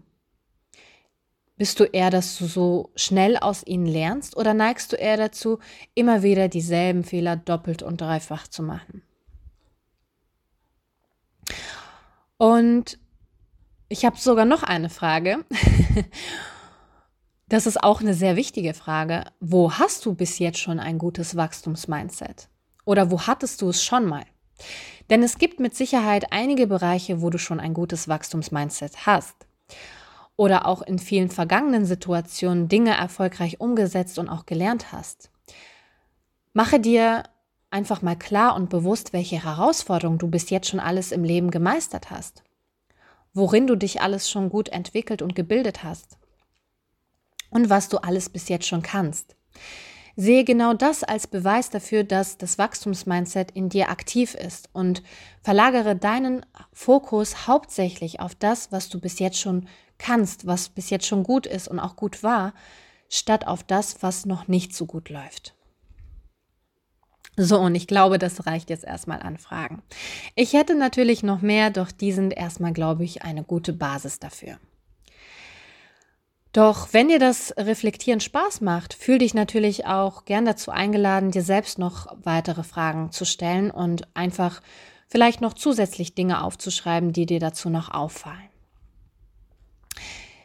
Bist du eher, dass du so schnell aus ihnen lernst oder neigst du eher dazu, immer wieder dieselben Fehler doppelt und dreifach zu machen? Und ich habe sogar noch eine Frage. das ist auch eine sehr wichtige Frage. Wo hast du bis jetzt schon ein gutes Wachstumsmindset? Oder wo hattest du es schon mal? Denn es gibt mit Sicherheit einige Bereiche, wo du schon ein gutes Wachstumsmindset hast. Oder auch in vielen vergangenen Situationen Dinge erfolgreich umgesetzt und auch gelernt hast. Mache dir einfach mal klar und bewusst, welche Herausforderungen du bis jetzt schon alles im Leben gemeistert hast, worin du dich alles schon gut entwickelt und gebildet hast und was du alles bis jetzt schon kannst. Sehe genau das als Beweis dafür, dass das Wachstumsmindset in dir aktiv ist und verlagere deinen Fokus hauptsächlich auf das, was du bis jetzt schon kannst, was bis jetzt schon gut ist und auch gut war, statt auf das, was noch nicht so gut läuft. So, und ich glaube, das reicht jetzt erstmal an Fragen. Ich hätte natürlich noch mehr, doch die sind erstmal, glaube ich, eine gute Basis dafür. Doch wenn dir das Reflektieren Spaß macht, fühl dich natürlich auch gern dazu eingeladen, dir selbst noch weitere Fragen zu stellen und einfach vielleicht noch zusätzlich Dinge aufzuschreiben, die dir dazu noch auffallen.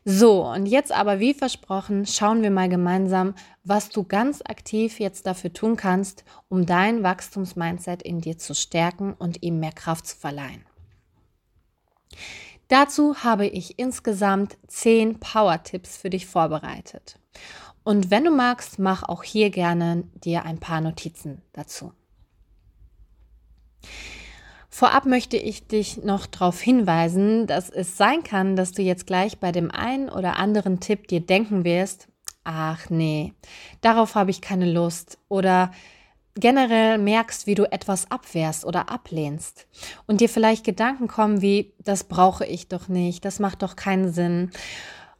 So, und jetzt aber wie versprochen, schauen wir mal gemeinsam, was du ganz aktiv jetzt dafür tun kannst, um dein Wachstumsmindset in dir zu stärken und ihm mehr Kraft zu verleihen. Dazu habe ich insgesamt zehn Power-Tipps für dich vorbereitet. Und wenn du magst, mach auch hier gerne dir ein paar Notizen dazu. Vorab möchte ich dich noch darauf hinweisen, dass es sein kann, dass du jetzt gleich bei dem einen oder anderen Tipp dir denken wirst, ach nee, darauf habe ich keine Lust oder generell merkst, wie du etwas abwehrst oder ablehnst und dir vielleicht Gedanken kommen wie, das brauche ich doch nicht, das macht doch keinen Sinn.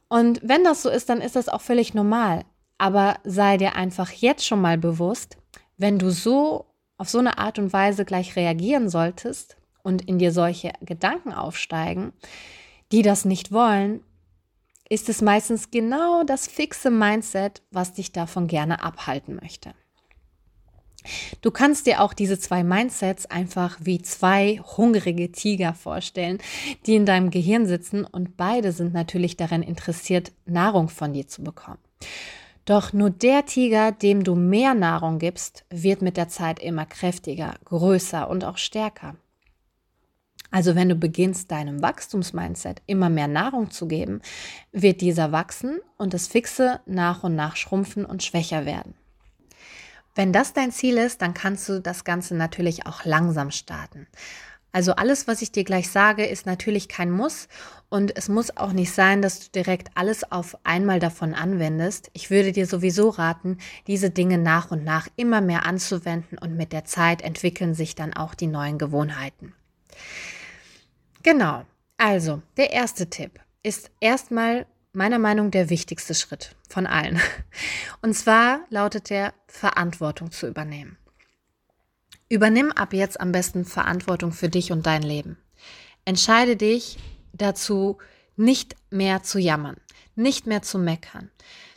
Und wenn das so ist, dann ist das auch völlig normal. Aber sei dir einfach jetzt schon mal bewusst, wenn du so auf so eine Art und Weise gleich reagieren solltest und in dir solche Gedanken aufsteigen, die das nicht wollen, ist es meistens genau das fixe Mindset, was dich davon gerne abhalten möchte. Du kannst dir auch diese zwei Mindsets einfach wie zwei hungrige Tiger vorstellen, die in deinem Gehirn sitzen und beide sind natürlich daran interessiert, Nahrung von dir zu bekommen. Doch nur der Tiger, dem du mehr Nahrung gibst, wird mit der Zeit immer kräftiger, größer und auch stärker. Also wenn du beginnst, deinem Wachstumsmindset immer mehr Nahrung zu geben, wird dieser wachsen und das Fixe nach und nach schrumpfen und schwächer werden. Wenn das dein Ziel ist, dann kannst du das Ganze natürlich auch langsam starten. Also alles, was ich dir gleich sage, ist natürlich kein Muss und es muss auch nicht sein, dass du direkt alles auf einmal davon anwendest. Ich würde dir sowieso raten, diese Dinge nach und nach immer mehr anzuwenden und mit der Zeit entwickeln sich dann auch die neuen Gewohnheiten. Genau. Also, der erste Tipp ist erstmal meiner Meinung der wichtigste Schritt von allen. Und zwar lautet der Verantwortung zu übernehmen. Übernimm ab jetzt am besten Verantwortung für dich und dein Leben. Entscheide dich dazu, nicht mehr zu jammern, nicht mehr zu meckern,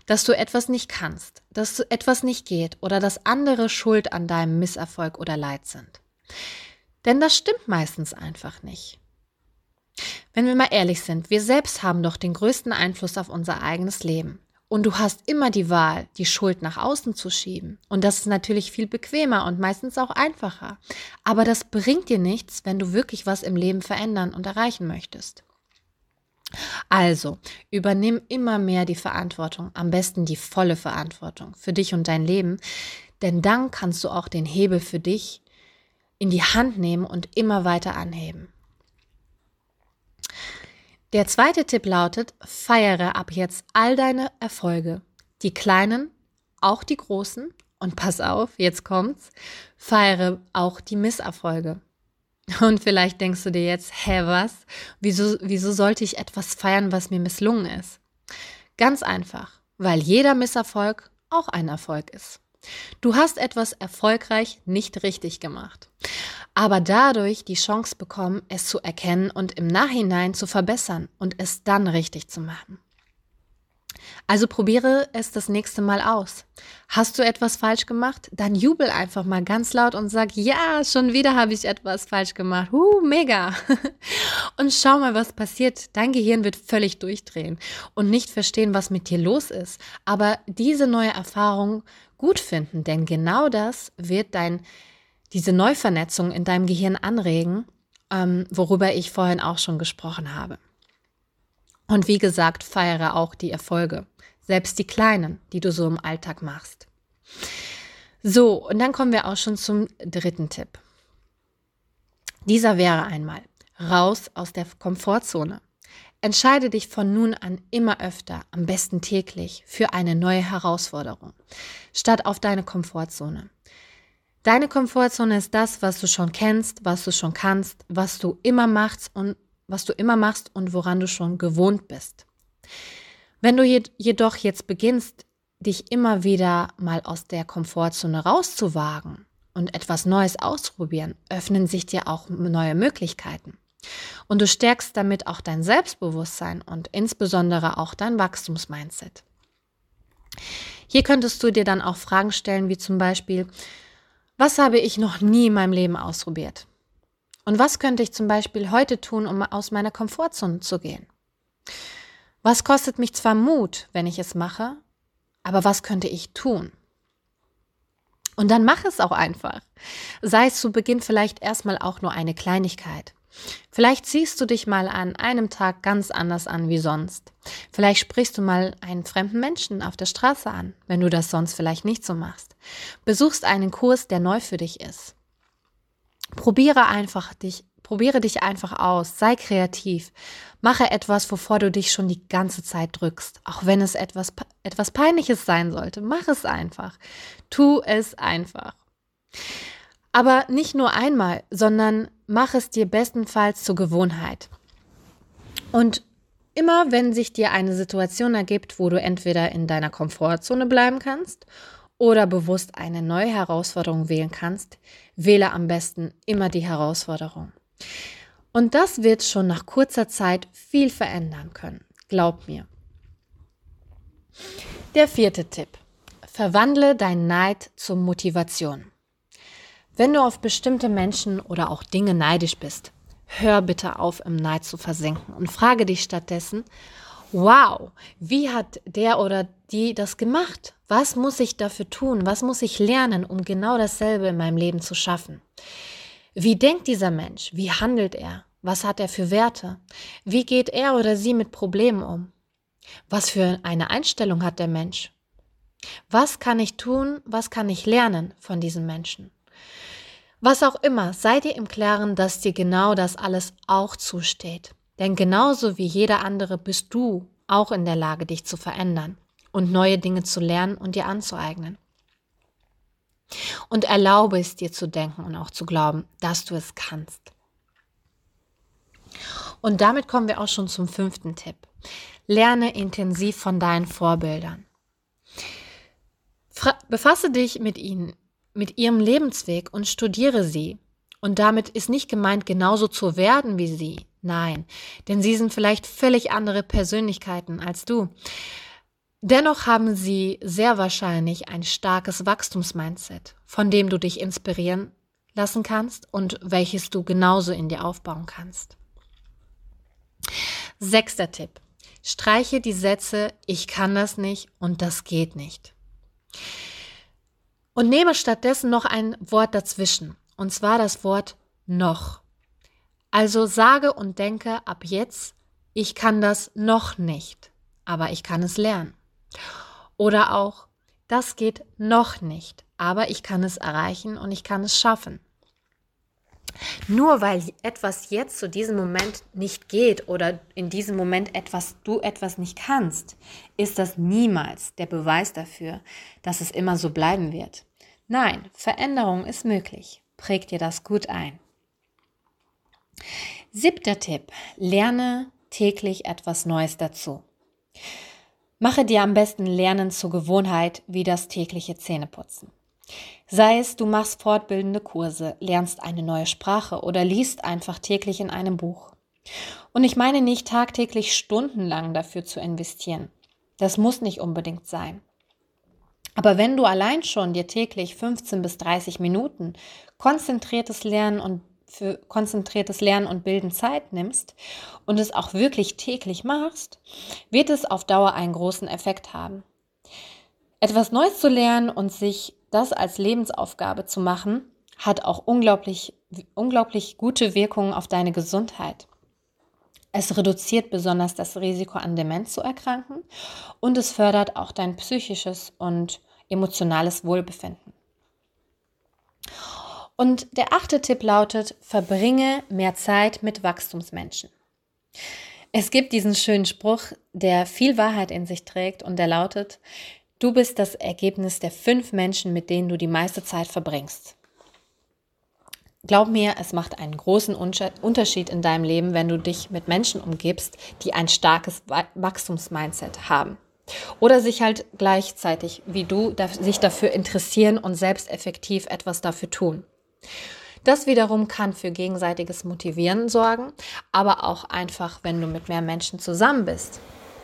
dass du etwas nicht kannst, dass etwas nicht geht oder dass andere schuld an deinem Misserfolg oder Leid sind. Denn das stimmt meistens einfach nicht. Wenn wir mal ehrlich sind, wir selbst haben doch den größten Einfluss auf unser eigenes Leben. Und du hast immer die Wahl, die Schuld nach außen zu schieben. Und das ist natürlich viel bequemer und meistens auch einfacher. Aber das bringt dir nichts, wenn du wirklich was im Leben verändern und erreichen möchtest. Also, übernimm immer mehr die Verantwortung, am besten die volle Verantwortung für dich und dein Leben, denn dann kannst du auch den Hebel für dich in die Hand nehmen und immer weiter anheben. Der zweite Tipp lautet, feiere ab jetzt all deine Erfolge. Die kleinen, auch die großen. Und pass auf, jetzt kommt's, feiere auch die Misserfolge. Und vielleicht denkst du dir jetzt, hä, was? Wieso, wieso sollte ich etwas feiern, was mir misslungen ist? Ganz einfach, weil jeder Misserfolg auch ein Erfolg ist. Du hast etwas erfolgreich nicht richtig gemacht aber dadurch die Chance bekommen, es zu erkennen und im Nachhinein zu verbessern und es dann richtig zu machen. Also probiere es das nächste Mal aus. Hast du etwas falsch gemacht? Dann jubel einfach mal ganz laut und sag, ja, schon wieder habe ich etwas falsch gemacht. Uh, mega. Und schau mal, was passiert. Dein Gehirn wird völlig durchdrehen und nicht verstehen, was mit dir los ist. Aber diese neue Erfahrung gut finden, denn genau das wird dein diese Neuvernetzung in deinem Gehirn anregen, ähm, worüber ich vorhin auch schon gesprochen habe. Und wie gesagt, feiere auch die Erfolge, selbst die kleinen, die du so im Alltag machst. So, und dann kommen wir auch schon zum dritten Tipp. Dieser wäre einmal raus aus der Komfortzone. Entscheide dich von nun an immer öfter, am besten täglich, für eine neue Herausforderung, statt auf deine Komfortzone. Deine Komfortzone ist das, was du schon kennst, was du schon kannst, was du immer machst und was du immer machst und woran du schon gewohnt bist. Wenn du jedoch jetzt beginnst, dich immer wieder mal aus der Komfortzone rauszuwagen und etwas Neues auszuprobieren, öffnen sich dir auch neue Möglichkeiten. Und du stärkst damit auch dein Selbstbewusstsein und insbesondere auch dein Wachstumsmindset. Hier könntest du dir dann auch Fragen stellen, wie zum Beispiel, was habe ich noch nie in meinem Leben ausprobiert? Und was könnte ich zum Beispiel heute tun, um aus meiner Komfortzone zu gehen? Was kostet mich zwar Mut, wenn ich es mache, aber was könnte ich tun? Und dann mach es auch einfach. Sei es zu Beginn vielleicht erstmal auch nur eine Kleinigkeit. Vielleicht ziehst du dich mal an einem Tag ganz anders an wie sonst. Vielleicht sprichst du mal einen fremden Menschen auf der Straße an, wenn du das sonst vielleicht nicht so machst. Besuchst einen Kurs, der neu für dich ist. Probiere einfach dich, Probiere dich einfach aus, sei kreativ. Mache etwas, wovor du dich schon die ganze Zeit drückst. Auch wenn es etwas, etwas Peinliches sein sollte, mach es einfach. Tu es einfach. Aber nicht nur einmal, sondern mach es dir bestenfalls zur Gewohnheit. Und immer wenn sich dir eine Situation ergibt, wo du entweder in deiner Komfortzone bleiben kannst oder bewusst eine neue Herausforderung wählen kannst, wähle am besten immer die Herausforderung. Und das wird schon nach kurzer Zeit viel verändern können. Glaub mir. Der vierte Tipp. Verwandle dein Neid zur Motivation. Wenn du auf bestimmte Menschen oder auch Dinge neidisch bist, hör bitte auf, im Neid zu versinken und frage dich stattdessen, wow, wie hat der oder die das gemacht? Was muss ich dafür tun? Was muss ich lernen, um genau dasselbe in meinem Leben zu schaffen? Wie denkt dieser Mensch? Wie handelt er? Was hat er für Werte? Wie geht er oder sie mit Problemen um? Was für eine Einstellung hat der Mensch? Was kann ich tun? Was kann ich lernen von diesem Menschen? Was auch immer, sei dir im Klaren, dass dir genau das alles auch zusteht. Denn genauso wie jeder andere bist du auch in der Lage, dich zu verändern und neue Dinge zu lernen und dir anzueignen. Und erlaube es dir zu denken und auch zu glauben, dass du es kannst. Und damit kommen wir auch schon zum fünften Tipp. Lerne intensiv von deinen Vorbildern. Befasse dich mit ihnen mit ihrem Lebensweg und studiere sie. Und damit ist nicht gemeint, genauso zu werden wie sie. Nein, denn sie sind vielleicht völlig andere Persönlichkeiten als du. Dennoch haben sie sehr wahrscheinlich ein starkes Wachstumsmindset, von dem du dich inspirieren lassen kannst und welches du genauso in dir aufbauen kannst. Sechster Tipp. Streiche die Sätze Ich kann das nicht und das geht nicht. Und nehme stattdessen noch ein Wort dazwischen, und zwar das Wort noch. Also sage und denke ab jetzt, ich kann das noch nicht, aber ich kann es lernen. Oder auch, das geht noch nicht, aber ich kann es erreichen und ich kann es schaffen. Nur weil etwas jetzt zu diesem Moment nicht geht oder in diesem Moment etwas du etwas nicht kannst, ist das niemals der Beweis dafür, dass es immer so bleiben wird. Nein, Veränderung ist möglich. Präg dir das gut ein. Siebter Tipp. Lerne täglich etwas Neues dazu. Mache dir am besten Lernen zur Gewohnheit wie das tägliche Zähneputzen. Sei es, du machst fortbildende Kurse, lernst eine neue Sprache oder liest einfach täglich in einem Buch. Und ich meine nicht tagtäglich stundenlang dafür zu investieren. Das muss nicht unbedingt sein. Aber wenn du allein schon dir täglich 15 bis 30 Minuten konzentriertes Lernen und für konzentriertes Lernen und Bilden Zeit nimmst und es auch wirklich täglich machst, wird es auf Dauer einen großen Effekt haben. Etwas Neues zu lernen und sich das als Lebensaufgabe zu machen, hat auch unglaublich, unglaublich gute Wirkungen auf deine Gesundheit. Es reduziert besonders das Risiko an Demenz zu erkranken und es fördert auch dein psychisches und emotionales Wohlbefinden. Und der achte Tipp lautet, verbringe mehr Zeit mit Wachstumsmenschen. Es gibt diesen schönen Spruch, der viel Wahrheit in sich trägt und der lautet, du bist das Ergebnis der fünf Menschen, mit denen du die meiste Zeit verbringst. Glaub mir, es macht einen großen Unterschied in deinem Leben, wenn du dich mit Menschen umgibst, die ein starkes Wachstumsmindset haben. Oder sich halt gleichzeitig wie du sich dafür interessieren und selbst effektiv etwas dafür tun. Das wiederum kann für gegenseitiges Motivieren sorgen, aber auch einfach, wenn du mit mehr Menschen zusammen bist,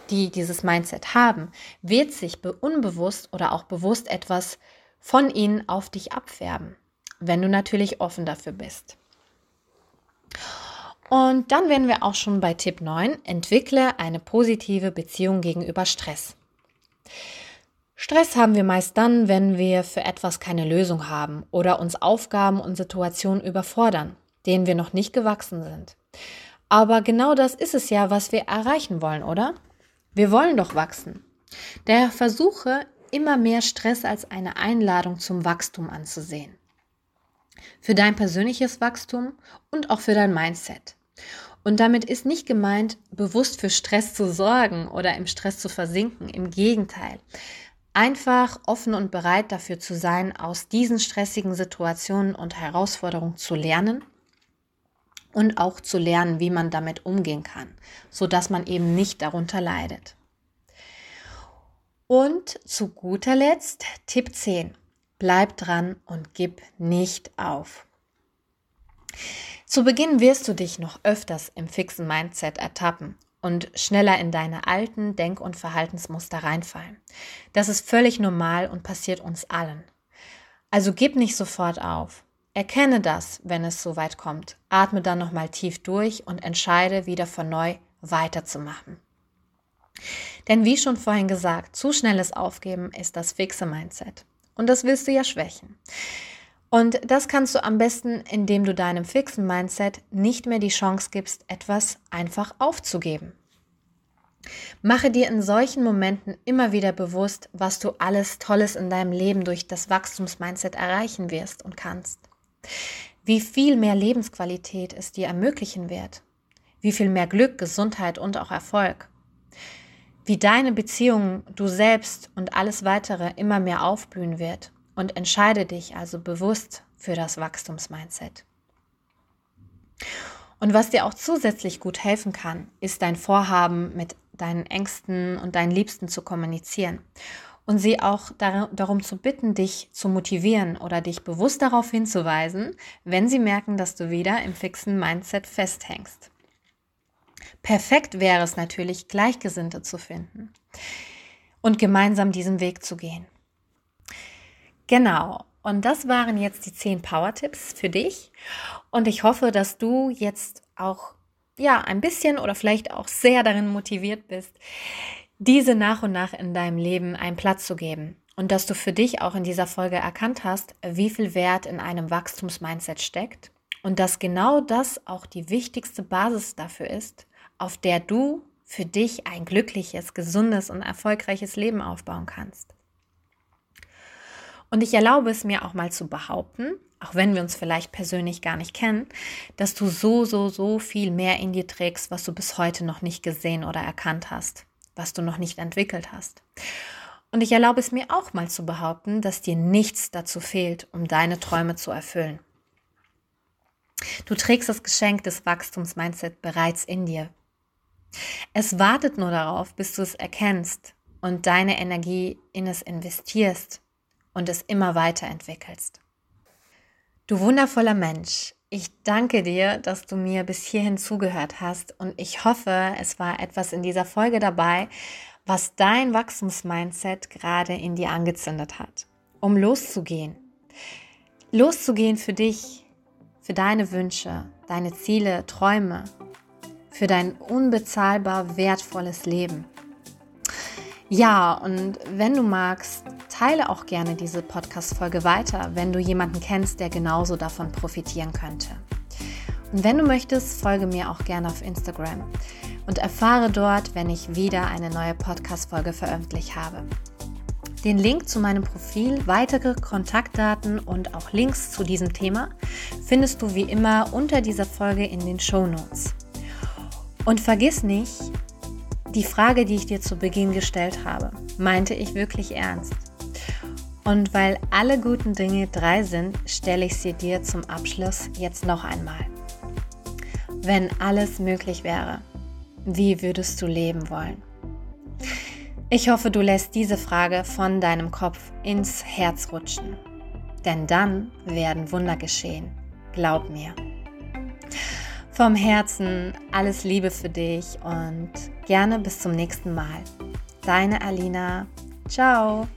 die dieses Mindset haben, wird sich unbewusst oder auch bewusst etwas von ihnen auf dich abfärben, wenn du natürlich offen dafür bist. Und dann wären wir auch schon bei Tipp 9. Entwickle eine positive Beziehung gegenüber Stress. Stress haben wir meist dann, wenn wir für etwas keine Lösung haben oder uns Aufgaben und Situationen überfordern, denen wir noch nicht gewachsen sind. Aber genau das ist es ja, was wir erreichen wollen, oder? Wir wollen doch wachsen. Daher versuche immer mehr Stress als eine Einladung zum Wachstum anzusehen. für dein persönliches Wachstum und auch für dein Mindset. Und damit ist nicht gemeint, bewusst für Stress zu sorgen oder im Stress zu versinken. Im Gegenteil. Einfach offen und bereit dafür zu sein, aus diesen stressigen Situationen und Herausforderungen zu lernen und auch zu lernen, wie man damit umgehen kann, sodass man eben nicht darunter leidet. Und zu guter Letzt Tipp 10. Bleib dran und gib nicht auf. Zu Beginn wirst du dich noch öfters im fixen Mindset ertappen und schneller in deine alten Denk- und Verhaltensmuster reinfallen. Das ist völlig normal und passiert uns allen. Also gib nicht sofort auf. Erkenne das, wenn es so weit kommt. Atme dann nochmal tief durch und entscheide wieder von neu weiterzumachen. Denn wie schon vorhin gesagt, zu schnelles Aufgeben ist das fixe Mindset. Und das willst du ja schwächen. Und das kannst du am besten, indem du deinem fixen Mindset nicht mehr die Chance gibst, etwas einfach aufzugeben. Mache dir in solchen Momenten immer wieder bewusst, was du alles Tolles in deinem Leben durch das Wachstumsmindset erreichen wirst und kannst. Wie viel mehr Lebensqualität es dir ermöglichen wird. Wie viel mehr Glück, Gesundheit und auch Erfolg. Wie deine Beziehung, du selbst und alles weitere immer mehr aufblühen wird und entscheide dich also bewusst für das Wachstumsmindset. Und was dir auch zusätzlich gut helfen kann, ist dein Vorhaben mit deinen Ängsten und deinen Liebsten zu kommunizieren und sie auch darum zu bitten, dich zu motivieren oder dich bewusst darauf hinzuweisen, wenn sie merken, dass du wieder im fixen Mindset festhängst. Perfekt wäre es natürlich, Gleichgesinnte zu finden und gemeinsam diesen Weg zu gehen. Genau. Und das waren jetzt die zehn Power-Tipps für dich. Und ich hoffe, dass du jetzt auch ja ein bisschen oder vielleicht auch sehr darin motiviert bist, diese nach und nach in deinem Leben einen Platz zu geben. Und dass du für dich auch in dieser Folge erkannt hast, wie viel Wert in einem Wachstumsmindset steckt. Und dass genau das auch die wichtigste Basis dafür ist, auf der du für dich ein glückliches, gesundes und erfolgreiches Leben aufbauen kannst. Und ich erlaube es mir auch mal zu behaupten, auch wenn wir uns vielleicht persönlich gar nicht kennen, dass du so, so, so viel mehr in dir trägst, was du bis heute noch nicht gesehen oder erkannt hast, was du noch nicht entwickelt hast. Und ich erlaube es mir auch mal zu behaupten, dass dir nichts dazu fehlt, um deine Träume zu erfüllen. Du trägst das Geschenk des Wachstums-Mindset bereits in dir. Es wartet nur darauf, bis du es erkennst und deine Energie in es investierst und es immer weiterentwickelst. Du wundervoller Mensch, ich danke dir, dass du mir bis hierhin zugehört hast und ich hoffe, es war etwas in dieser Folge dabei, was dein Wachstumsmindset gerade in dir angezündet hat, um loszugehen. Loszugehen für dich, für deine Wünsche, deine Ziele, Träume, für dein unbezahlbar wertvolles Leben. Ja, und wenn du magst, teile auch gerne diese Podcast-Folge weiter, wenn du jemanden kennst, der genauso davon profitieren könnte. Und wenn du möchtest, folge mir auch gerne auf Instagram und erfahre dort, wenn ich wieder eine neue Podcast-Folge veröffentlicht habe. Den Link zu meinem Profil, weitere Kontaktdaten und auch Links zu diesem Thema findest du wie immer unter dieser Folge in den Show Notes. Und vergiss nicht, die Frage, die ich dir zu Beginn gestellt habe, meinte ich wirklich ernst. Und weil alle guten Dinge drei sind, stelle ich sie dir zum Abschluss jetzt noch einmal. Wenn alles möglich wäre, wie würdest du leben wollen? Ich hoffe, du lässt diese Frage von deinem Kopf ins Herz rutschen. Denn dann werden Wunder geschehen. Glaub mir. Vom Herzen alles Liebe für dich und gerne bis zum nächsten Mal. Deine Alina. Ciao.